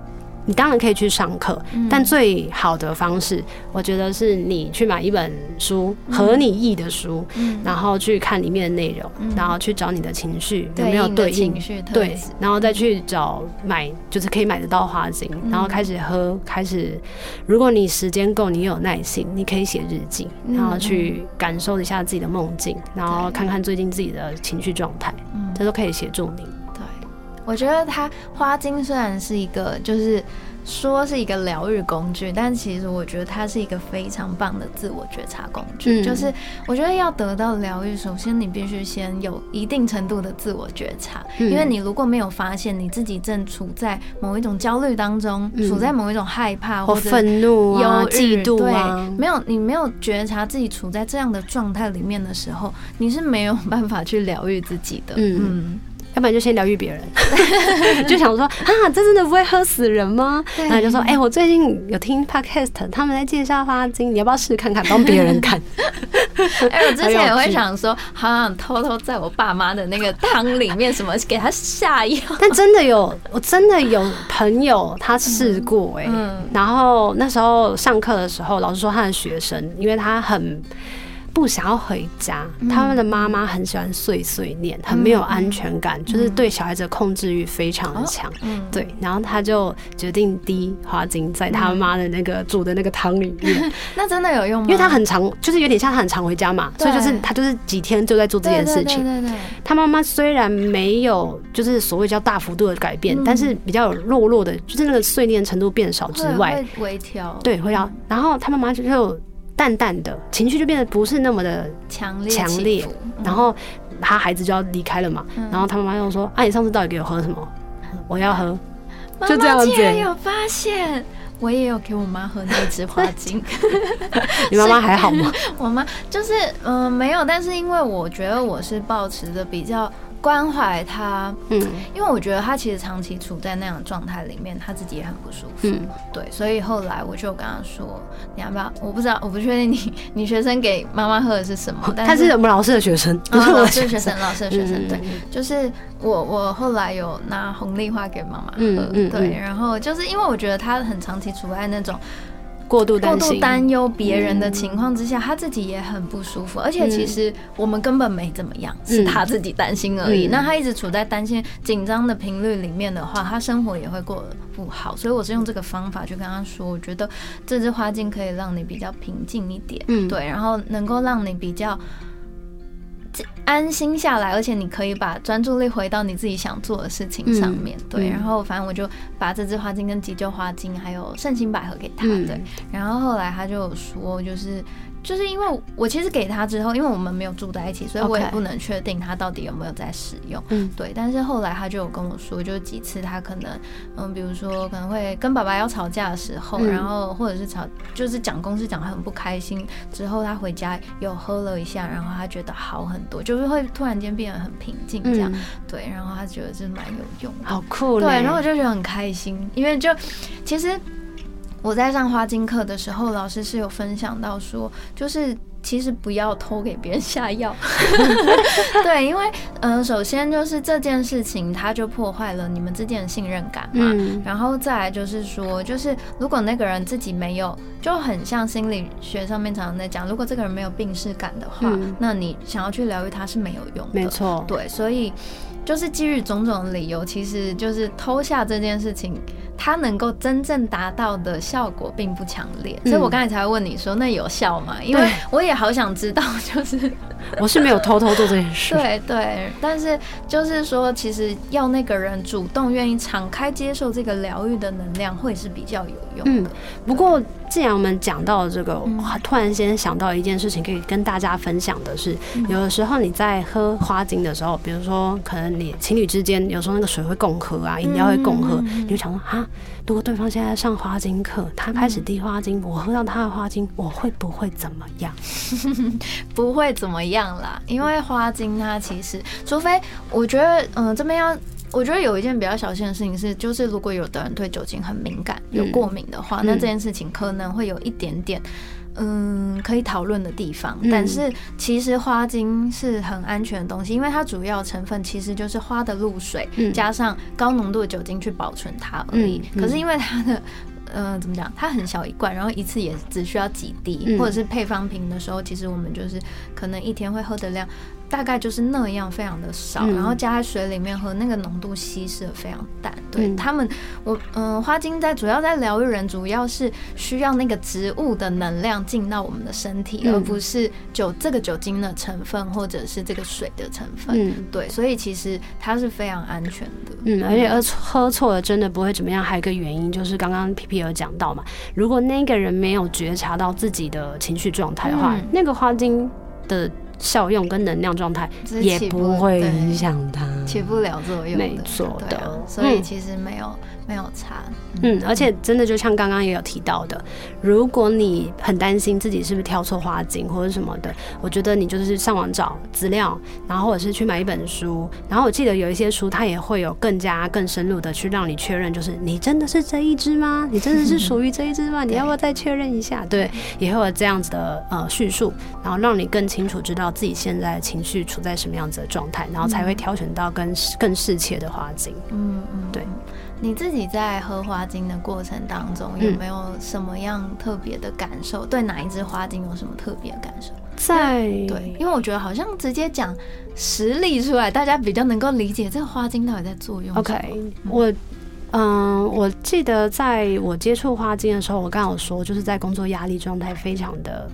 你当然可以去上课，但最好的方式，我觉得是你去买一本书，合你意的书，然后去看里面的内容，然后去找你的情绪有没有对应，对，然后再去找买，就是可以买得到花精，然后开始喝，开始，如果你时间够，你有耐心，你可以写日记，然后去感受一下自己的梦境，然后看看最近自己的情绪状态，这都可以协助你。我觉得它花精虽然是一个，就是说是一个疗愈工具，但其实我觉得它是一个非常棒的自我觉察工具。就是我觉得要得到疗愈，首先你必须先有一定程度的自我觉察，因为你如果没有发现你自己正处在某一种焦虑当中，处在某一种害怕或者愤怒啊、嫉妒啊，没有你没有觉察自己处在这样的状态里面的时候，你是没有办法去疗愈自己的。嗯。要不然就先疗愈别人，就想说啊，这真的不会喝死人吗？然后就说，哎，我最近有听 podcast，他们在介绍花精，你要不要试试看看，帮别人看？哎，我之前也会想说，好想偷偷在我爸妈的那个汤里面什么给他下药，但真的有，我真的有朋友他试过，哎，然后那时候上课的时候，老师说他的学生，因为他很。不想要回家，他们的妈妈很喜欢碎碎念，很没有安全感，就是对小孩子的控制欲非常的强。对，然后他就决定滴花精在他妈的那个煮的那个汤里面。那真的有用吗？因为他很常，就是有点像他很常回家嘛，所以就是他就是几天就在做这件事情。对对对。他妈妈虽然没有就是所谓叫大幅度的改变，但是比较有弱弱的，就是那个碎念程度变少之外，微调。对，会调。然后他妈妈就就。淡淡的情绪就变得不是那么的强烈，强烈。然后他孩子就要离开了嘛，然后他妈妈又说：“啊，你上次到底给我喝什么？我要喝。”就这样子。有发现，我也有给我妈喝那支花精。你妈妈还好吗？我妈就是嗯没有，但是因为我觉得我是保持着比较。关怀他，嗯，因为我觉得他其实长期处在那样的状态里面，他自己也很不舒服，嗯，对，所以后来我就跟他说，你要不要？我不知道，我不确定你你学生给妈妈喝的是什么，他是我们老师的学生，不是 老师的学生，老师的学生，对，就是我我后来有拿红丽花给妈妈喝，对，然后就是因为我觉得他很长期处在那种。过度过度担忧别人的情况之下，他自己也很不舒服。而且其实我们根本没怎么样，是他自己担心而已。那他一直处在担心、紧张的频率里面的话，他生活也会过得不好。所以我是用这个方法去跟他说，我觉得这支花镜可以让你比较平静一点，嗯，对，然后能够让你比较。安心下来，而且你可以把专注力回到你自己想做的事情上面。对，然后反正我就把这支花精跟急救花精还有圣心百合给他。对，然后后来他就说，就是。就是因为我其实给他之后，因为我们没有住在一起，所以我也不能确定他到底有没有在使用。嗯，对。但是后来他就有跟我说，就几次他可能，嗯，比如说可能会跟爸爸要吵架的时候，然后或者是吵，就是讲公司讲的很不开心，之后他回家有喝了一下，然后他觉得好很多，就是会突然间变得很平静这样。对，然后他觉得这蛮有用，好酷。对，然后我就觉得很开心，因为就其实。我在上花精课的时候，老师是有分享到说，就是其实不要偷给别人下药。对，因为嗯，首先就是这件事情，它就破坏了你们之间的信任感嘛。然后再来就是说，就是如果那个人自己没有，就很像心理学上面常常在讲，如果这个人没有病逝感的话，那你想要去疗愈他是没有用的。没错，对，所以。就是基于种种理由，其实就是偷下这件事情，它能够真正达到的效果并不强烈，所以我刚才才会问你说那有效吗？因为我也好想知道，就是 我是没有偷偷做这件事，对对，但是就是说，其实要那个人主动愿意敞开接受这个疗愈的能量，会是比较有用的。不过。既然我们讲到这个，突然间想到一件事情，可以跟大家分享的是，有的时候你在喝花精的时候，比如说可能你情侣之间有时候那个水会共喝啊，饮料会共喝，你就想说啊，如果对方现在上花精课，他开始滴花精，我喝到他的花精，我会不会怎么样？不会怎么样啦，因为花精它其实，除非我觉得，嗯，这边要。我觉得有一件比较小心的事情是，就是如果有的人对酒精很敏感、有过敏的话，那这件事情可能会有一点点，嗯，可以讨论的地方。但是其实花精是很安全的东西，因为它主要成分其实就是花的露水加上高浓度的酒精去保存它而已。可是因为它的，嗯，怎么讲？它很小一罐，然后一次也只需要几滴，或者是配方瓶的时候，其实我们就是可能一天会喝的量。大概就是那样，非常的少，然后加在水里面喝，那个浓度稀释的非常淡。对他们，我嗯，花精在主要在疗愈人，主要是需要那个植物的能量进到我们的身体，而不是酒这个酒精的成分或者是这个水的成分。嗯，对，所以其实它是非常安全的。嗯，而且喝喝错了真的不会怎么样。还有一个原因就是刚刚皮皮有讲到嘛，如果那个人没有觉察到自己的情绪状态的话，那个花精的。效用跟能量状态也不会影响它，起不了作用，没错的，所以其实没有。没有差，嗯，而且真的就像刚刚也有提到的，如果你很担心自己是不是挑错花精或者什么的，我觉得你就是上网找资料，然后或者是去买一本书，然后我记得有一些书它也会有更加更深入的去让你确认，就是你真的是这一只吗？你真的是属于这一只吗？你要不要再确认一下？对，也会有这样子的呃叙述，然后让你更清楚知道自己现在情绪处在什么样子的状态，然后才会挑选到更更适切的花精。嗯嗯，对。你自己在喝花精的过程当中，有没有什么样特别的感受？对哪一支花精有什么特别的感受？在对，因为我觉得好像直接讲实例出来，大家比较能够理解这个花精到底在作用。OK，我嗯，我记得在我接触花精的时候，我刚有说，就是在工作压力状态非常的。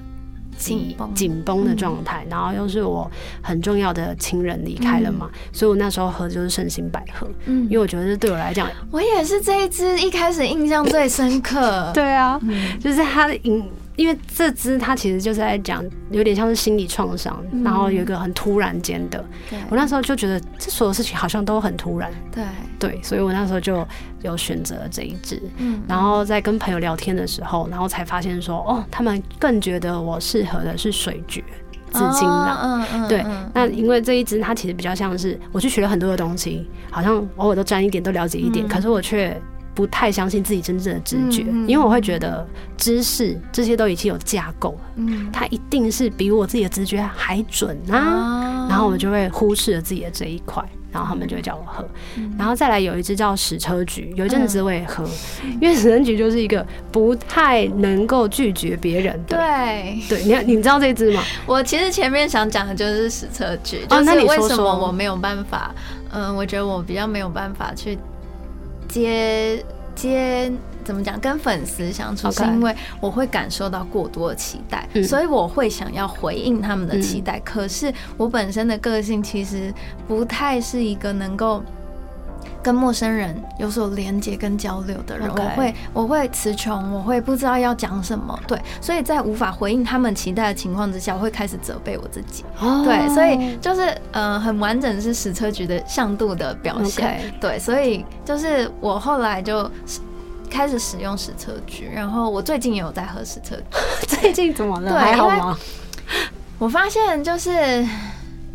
紧紧绷的状态，然后又是我很重要的亲人离开了嘛，所以我那时候喝就是圣心百合，嗯，因为我觉得这对我来讲，我也是这一支一开始印象最深刻，对啊，就是它的饮。因为这支它其实就是在讲，有点像是心理创伤，然后有一个很突然间的，我那时候就觉得这所有事情好像都很突然，对。对，所以我那时候就有选择这一支，嗯，然后在跟朋友聊天的时候，然后才发现说，哦，他们更觉得我适合的是水蕨紫金囊，嗯嗯，对，那因为这一支它其实比较像是我去学了很多的东西，好像偶尔都沾一点，都了解一点，可是我却。不太相信自己真正的直觉，因为我会觉得知识这些都已经有架构了，嗯，它一定是比我自己的直觉还准啊。然后我就会忽视了自己的这一块，然后他们就会叫我喝。然后再来有一支叫矢车菊，有一阵子我也喝，因为矢车菊就是一个不太能够拒绝别人的。对对，你你知道这支吗？我其实前面想讲的就是矢车菊，就是为什么我没有办法，嗯，我觉得我比较没有办法去。接接怎么讲？跟粉丝相处是因为我会感受到过多的期待，所以我会想要回应他们的期待。可是我本身的个性其实不太是一个能够。跟陌生人有所连接跟交流的人，我会我会词穷，我会不知道要讲什么，对，所以在无法回应他们期待的情况之下，我会开始责备我自己，对，所以就是呃很完整是矢车局的向度的表现，对，所以就是我后来就开始使用矢车局，然后我最近也有在喝矢车局，最近怎么了？还好吗？我发现就是。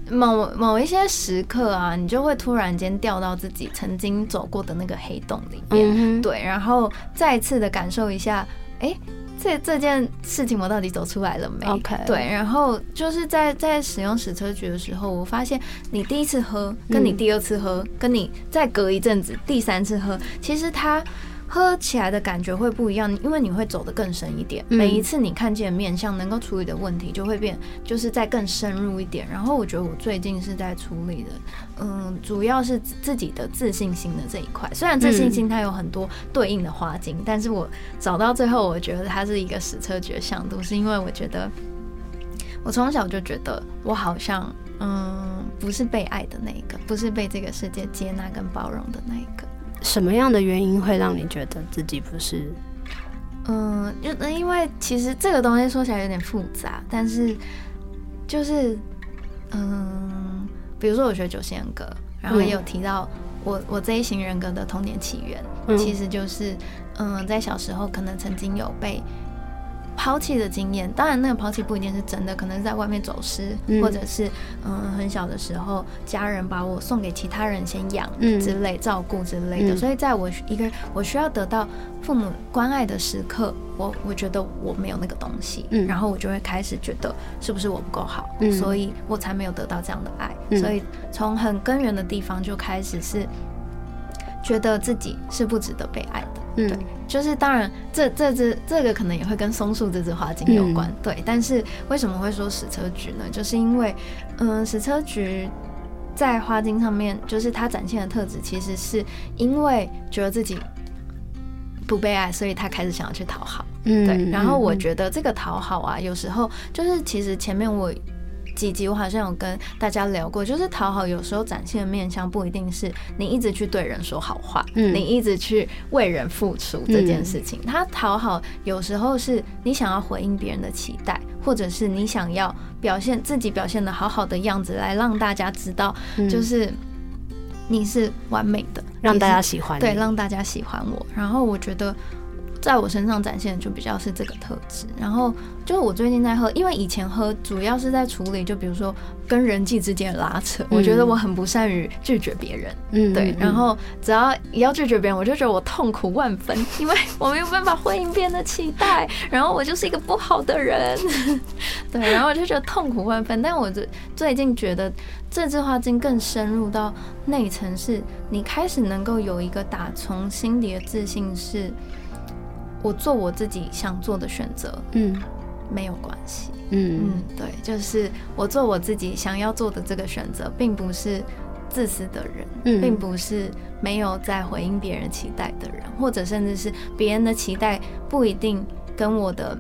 某某一些时刻啊，你就会突然间掉到自己曾经走过的那个黑洞里面，对，然后再次的感受一下哎。这这件事情我到底走出来了没？OK，对，然后就是在在使用矢车菊的时候，我发现你第一次喝，跟你第二次喝，跟你再隔一阵子第三次喝，其实它。喝起来的感觉会不一样，因为你会走得更深一点。每一次你看见面相能够处理的问题，就会变，就是再更深入一点。然后我觉得我最近是在处理的，嗯，主要是自己的自信心的这一块。虽然自信心它有很多对应的花精，但是我找到最后，我觉得它是一个实车绝向度，是因为我觉得我从小就觉得我好像，嗯，不是被爱的那一个，不是被这个世界接纳跟包容的那一个。什么样的原因会让你觉得自己不是？嗯，就因为其实这个东西说起来有点复杂，但是就是嗯，比如说我学九型人格，然后也有提到我我这一型人格的童年起源，其实就是嗯，在小时候可能曾经有被。抛弃的经验，当然那个抛弃不一定是真的，可能是在外面走失，或者是嗯很小的时候，家人把我送给其他人先养之类照顾之类的，所以在我一个我需要得到父母关爱的时刻，我我觉得我没有那个东西，然后我就会开始觉得是不是我不够好，所以我才没有得到这样的爱，所以从很根源的地方就开始是觉得自己是不值得被爱的。对，就是当然，这这只这个可能也会跟松树这只花精有关。对，但是为什么会说矢车菊呢？就是因为，嗯，矢车菊在花精上面，就是它展现的特质，其实是因为觉得自己不被爱，所以他开始想要去讨好。嗯，对。然后我觉得这个讨好啊，有时候就是其实前面我。几集我好像有跟大家聊过，就是讨好有时候展现的面相不一定是你一直去对人说好话，嗯，你一直去为人付出这件事情。他讨好有时候是你想要回应别人的期待，或者是你想要表现自己表现的好好的样子，来让大家知道，就是你是完美的，让大家喜欢，对，让大家喜欢我。然后我觉得。在我身上展现的就比较是这个特质，然后就是我最近在喝，因为以前喝主要是在处理，就比如说跟人际之间的拉扯，我觉得我很不善于拒绝别人，嗯，对，然后只要一要拒绝别人，我就觉得我痛苦万分，因为我没有办法回应别人的期待，然后我就是一个不好的人，对，然后我就觉得痛苦万分。但我最最近觉得这支花精更深入到内层，是你开始能够有一个打从心底的自信是。我做我自己想做的选择，嗯，没有关系，嗯嗯，对，就是我做我自己想要做的这个选择，并不是自私的人，并不是没有在回应别人期待的人，或者甚至是别人的期待不一定跟我的。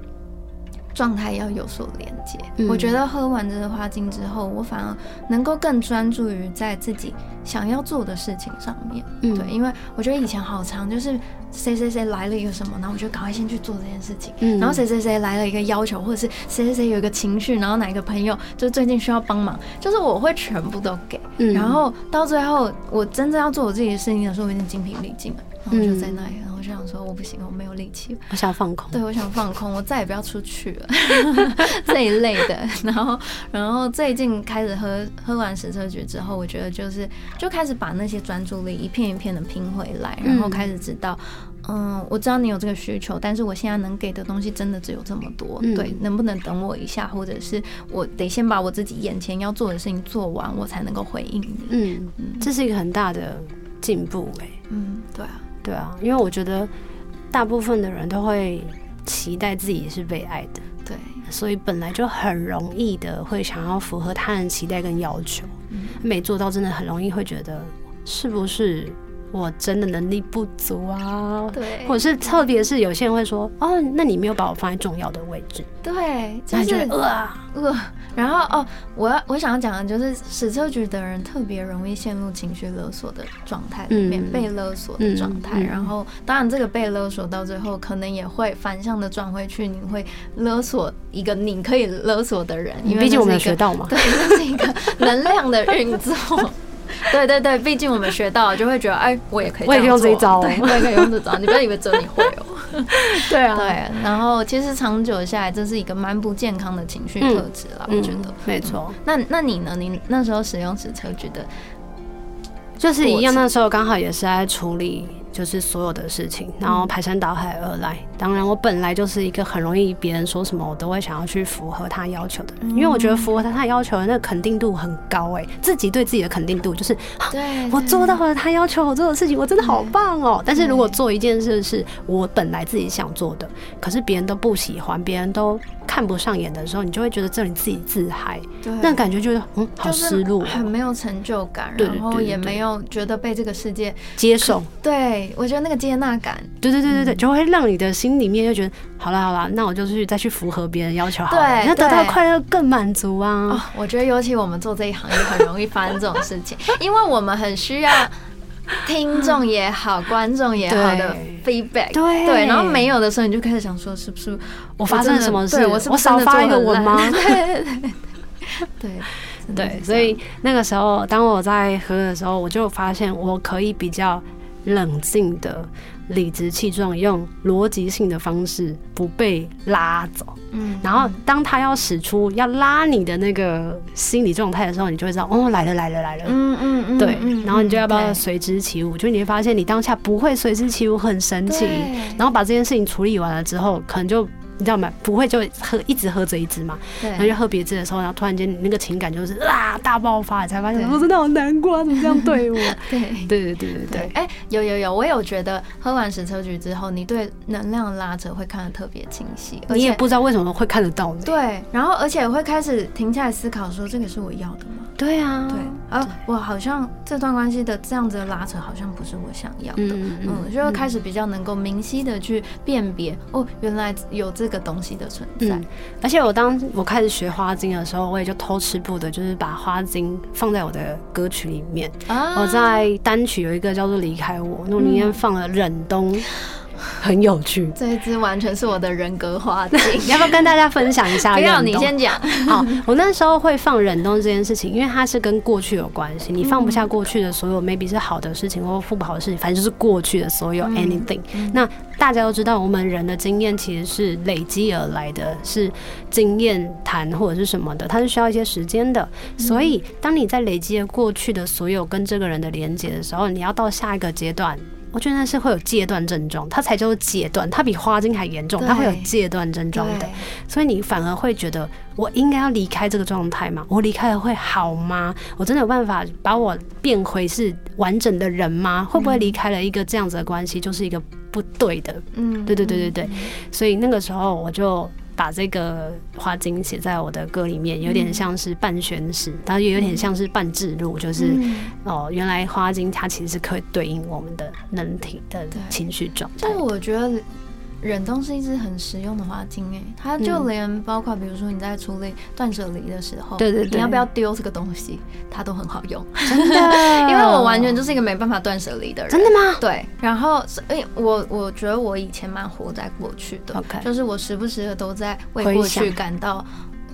状态要有所连接，我觉得喝完这个花精之后，我反而能够更专注于在自己想要做的事情上面。对，因为我觉得以前好长，就是谁谁谁来了一个什么，然后我就赶快先去做这件事情。然后谁谁谁来了一个要求，或者是谁谁谁有一个情绪，然后哪一个朋友就最近需要帮忙，就是我会全部都给。然后到最后，我真正要做我自己的事情的时候，我已经精疲力尽了，然后就在那里。然后就想说我不行，我没有力气，我想放空。对，我想放空，我再也不要出去了 这一类的。然后，然后最近开始喝喝完十车菊之后，我觉得就是就开始把那些专注力一片一片的拼回来，然后开始知道，嗯，我知道你有这个需求，但是我现在能给的东西真的只有这么多。对，能不能等我一下，或者是我得先把我自己眼前要做的事情做完，我才能够回应你。嗯，这是一个很大的进步哎。嗯，对啊。对啊，因为我觉得大部分的人都会期待自己是被爱的，对，所以本来就很容易的会想要符合他人期待跟要求，没做到真的很容易会觉得是不是。我真的能力不足啊，对，或者是特别是有些人会说，哦，那你没有把我放在重要的位置，对，就是呃。呃，然后哦，我要我想要讲的就是矢车局的人特别容易陷入情绪勒索的状态里面，被勒索的状态，然后当然这个被勒索到最后，可能也会反向的转回去，你会勒索一个你可以勒索的人，因为毕竟我们学到嘛，对，这是一个能量的运作。对对对，毕竟我们学到，就会觉得，哎，我也可以，我也可以用这一招，我也可以用这招。你不要以为只有你会哦。对啊，对。然后其实长久下来，这是一个蛮不健康的情绪特质了，我觉得。没错。那那你呢？你那时候使用时车觉得就是一样，那时候刚好也是在处理。就是所有的事情，然后排山倒海而来。当然，我本来就是一个很容易别人说什么，我都会想要去符合他要求的人，因为我觉得符合他他要求的那个肯定度很高哎，自己对自己的肯定度就是，对我做到了他要求我做的事情，我真的好棒哦。但是如果做一件事是我本来自己想做的，可是别人都不喜欢，别人都看不上眼的时候，你就会觉得这里自己自嗨，那感觉就是嗯，好失落，很没有成就感，然后也没有觉得被这个世界接受，对。我觉得那个接纳感，对对对对对，就会让你的心里面就觉得，好了好了，那我就去再去符合别人要求，好，对，那得到快乐更满足啊。我觉得尤其我们做这一行业，很容易发生这种事情，因为我们很需要听众也好，观众也好的 feedback，对。对，然后没有的时候，你就开始想说，是不是我发生了什么事？我我少发一个文吗？对对对，所以那个时候，当我在喝的时候，我就发现我可以比较。冷静的、理直气壮，用逻辑性的方式不被拉走。嗯，然后当他要使出要拉你的那个心理状态的时候，你就会知道，哦，来了，来了，来了。嗯嗯嗯，对。然后你就要不要随之起舞？就你会发现，你当下不会随之起舞，很神奇。然后把这件事情处理完了之后，可能就。你知道吗？不会就喝一直喝这一支嘛？然后就喝别支的时候，然后突然间那个情感就是啊大爆发，才发现我真的好难过，怎么这样对我？对对对对对对。哎，有有有，我有觉得喝完矢车菊之后，你对能量拉扯会看得特别清晰，你也不知道为什么会看得到。对，然后而且会开始停下来思考，说这个是我要的吗？对啊，对啊，我好像这段关系的这样子的拉扯，好像不是我想要的。嗯嗯，就会开始比较能够明晰的去辨别，哦，原来有这。这个东西的存在，而且我当我开始学花精的时候，我也就偷吃不的，就是把花精放在我的歌曲里面。我在单曲有一个叫做《离开我》，那里面放了忍冬。很有趣，这一支完全是我的人格化。你，要不要跟大家分享一下？不要，你先讲。好，我那时候会放忍冬这件事情，因为它是跟过去有关系。你放不下过去的所有，maybe 是好的事情或不好的事情，反正就是过去的所有 anything。那大家都知道，我们人的经验其实是累积而来的，是经验谈或者是什么的，它是需要一些时间的。所以，当你在累积了过去的所有跟这个人的连接的时候，你要到下一个阶段。我觉得那是会有戒断症状，它才叫做戒断，它比花精还严重，它会有戒断症状的，所以你反而会觉得我应该要离开这个状态吗？我离开了会好吗？我真的有办法把我变回是完整的人吗？会不会离开了一个这样子的关系就是一个不对的？嗯，对对对对对，所以那个时候我就。把这个花精写在我的歌里面，有点像是半宣誓，然后也有点像是半制录，就是哦，原来花精它其实是可以对应我们的人体的情绪状态。但我觉得。忍冬是一支很实用的花精诶，它就连包括比如说你在处理断舍离的时候，对对对，你要不要丢这个东西，它都很好用，真的，因为我完全就是一个没办法断舍离的人，真的吗？对，然后诶，我我觉得我以前蛮活在过去的就是我时不时的都在为过去感到。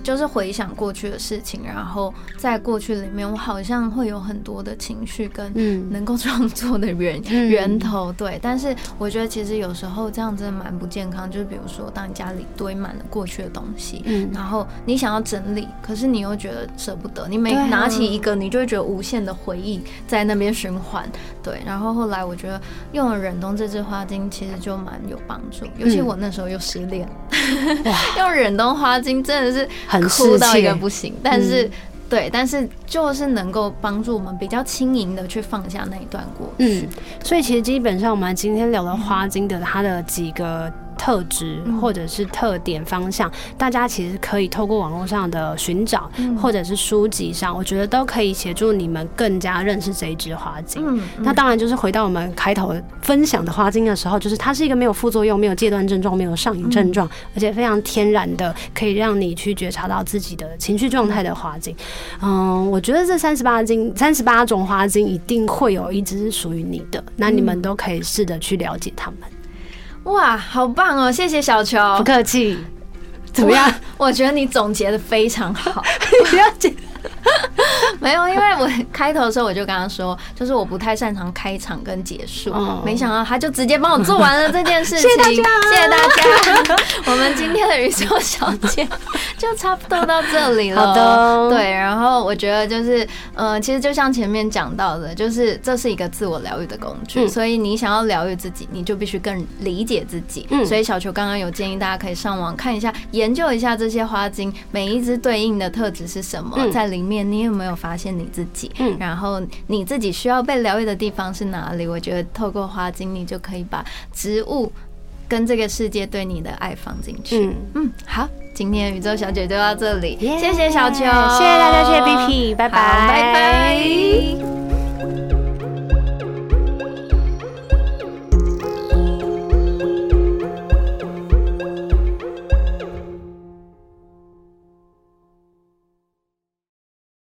就是回想过去的事情，然后在过去里面，我好像会有很多的情绪跟能够创作的源源头。对，但是我觉得其实有时候这样真的蛮不健康。就是比如说，当你家里堆满了过去的东西，然后你想要整理，可是你又觉得舍不得，你每拿起一个，你就会觉得无限的回忆在那边循环。对，然后后来我觉得用了忍冬这支花精，其实就蛮有帮助。尤其我那时候又失恋，用忍冬花精真的是。很哭到一个不行，但是对，但是就是能够帮助我们比较轻盈的去放下那一段过去。嗯，所以其实基本上我们今天聊了花精的它的几个。特质或者是特点方向，大家其实可以透过网络上的寻找，或者是书籍上，我觉得都可以协助你们更加认识这一支花精。那当然就是回到我们开头分享的花精的时候，就是它是一个没有副作用、没有戒断症状、没有上瘾症状，而且非常天然的，可以让你去觉察到自己的情绪状态的花精。嗯，我觉得这三十八精、三十八种花精一定会有一支是属于你的，那你们都可以试着去了解它们。哇，好棒哦！谢谢小球，不客气。怎么样？我觉得你总结的非常好。不要紧，没有，因为我开头的时候我就跟他说，就是我不太擅长开场跟结束，没想到他就直接帮我做完了这件事情。谢谢大家，谢谢大家。我们今天的宇宙小姐就差不多到这里了。好的，对。然后我觉得就是，呃，其实就像前面讲到的，就是这是一个自我疗愈的工具，所以你想要疗愈自己，你就必须更理解自己。嗯。所以小球刚刚有建议大家可以上网看一下，研究一下这些花精每一只对应的特质是什么，在里面你有没有发现你自己？嗯。然后你自己需要被疗愈的地方是哪里？我觉得透过花精，你就可以把植物跟这个世界对你的爱放进去。嗯嗯，好，今天宇宙小姐就到这里，谢谢小球，谢谢大家，谢谢 B P，拜拜，拜拜。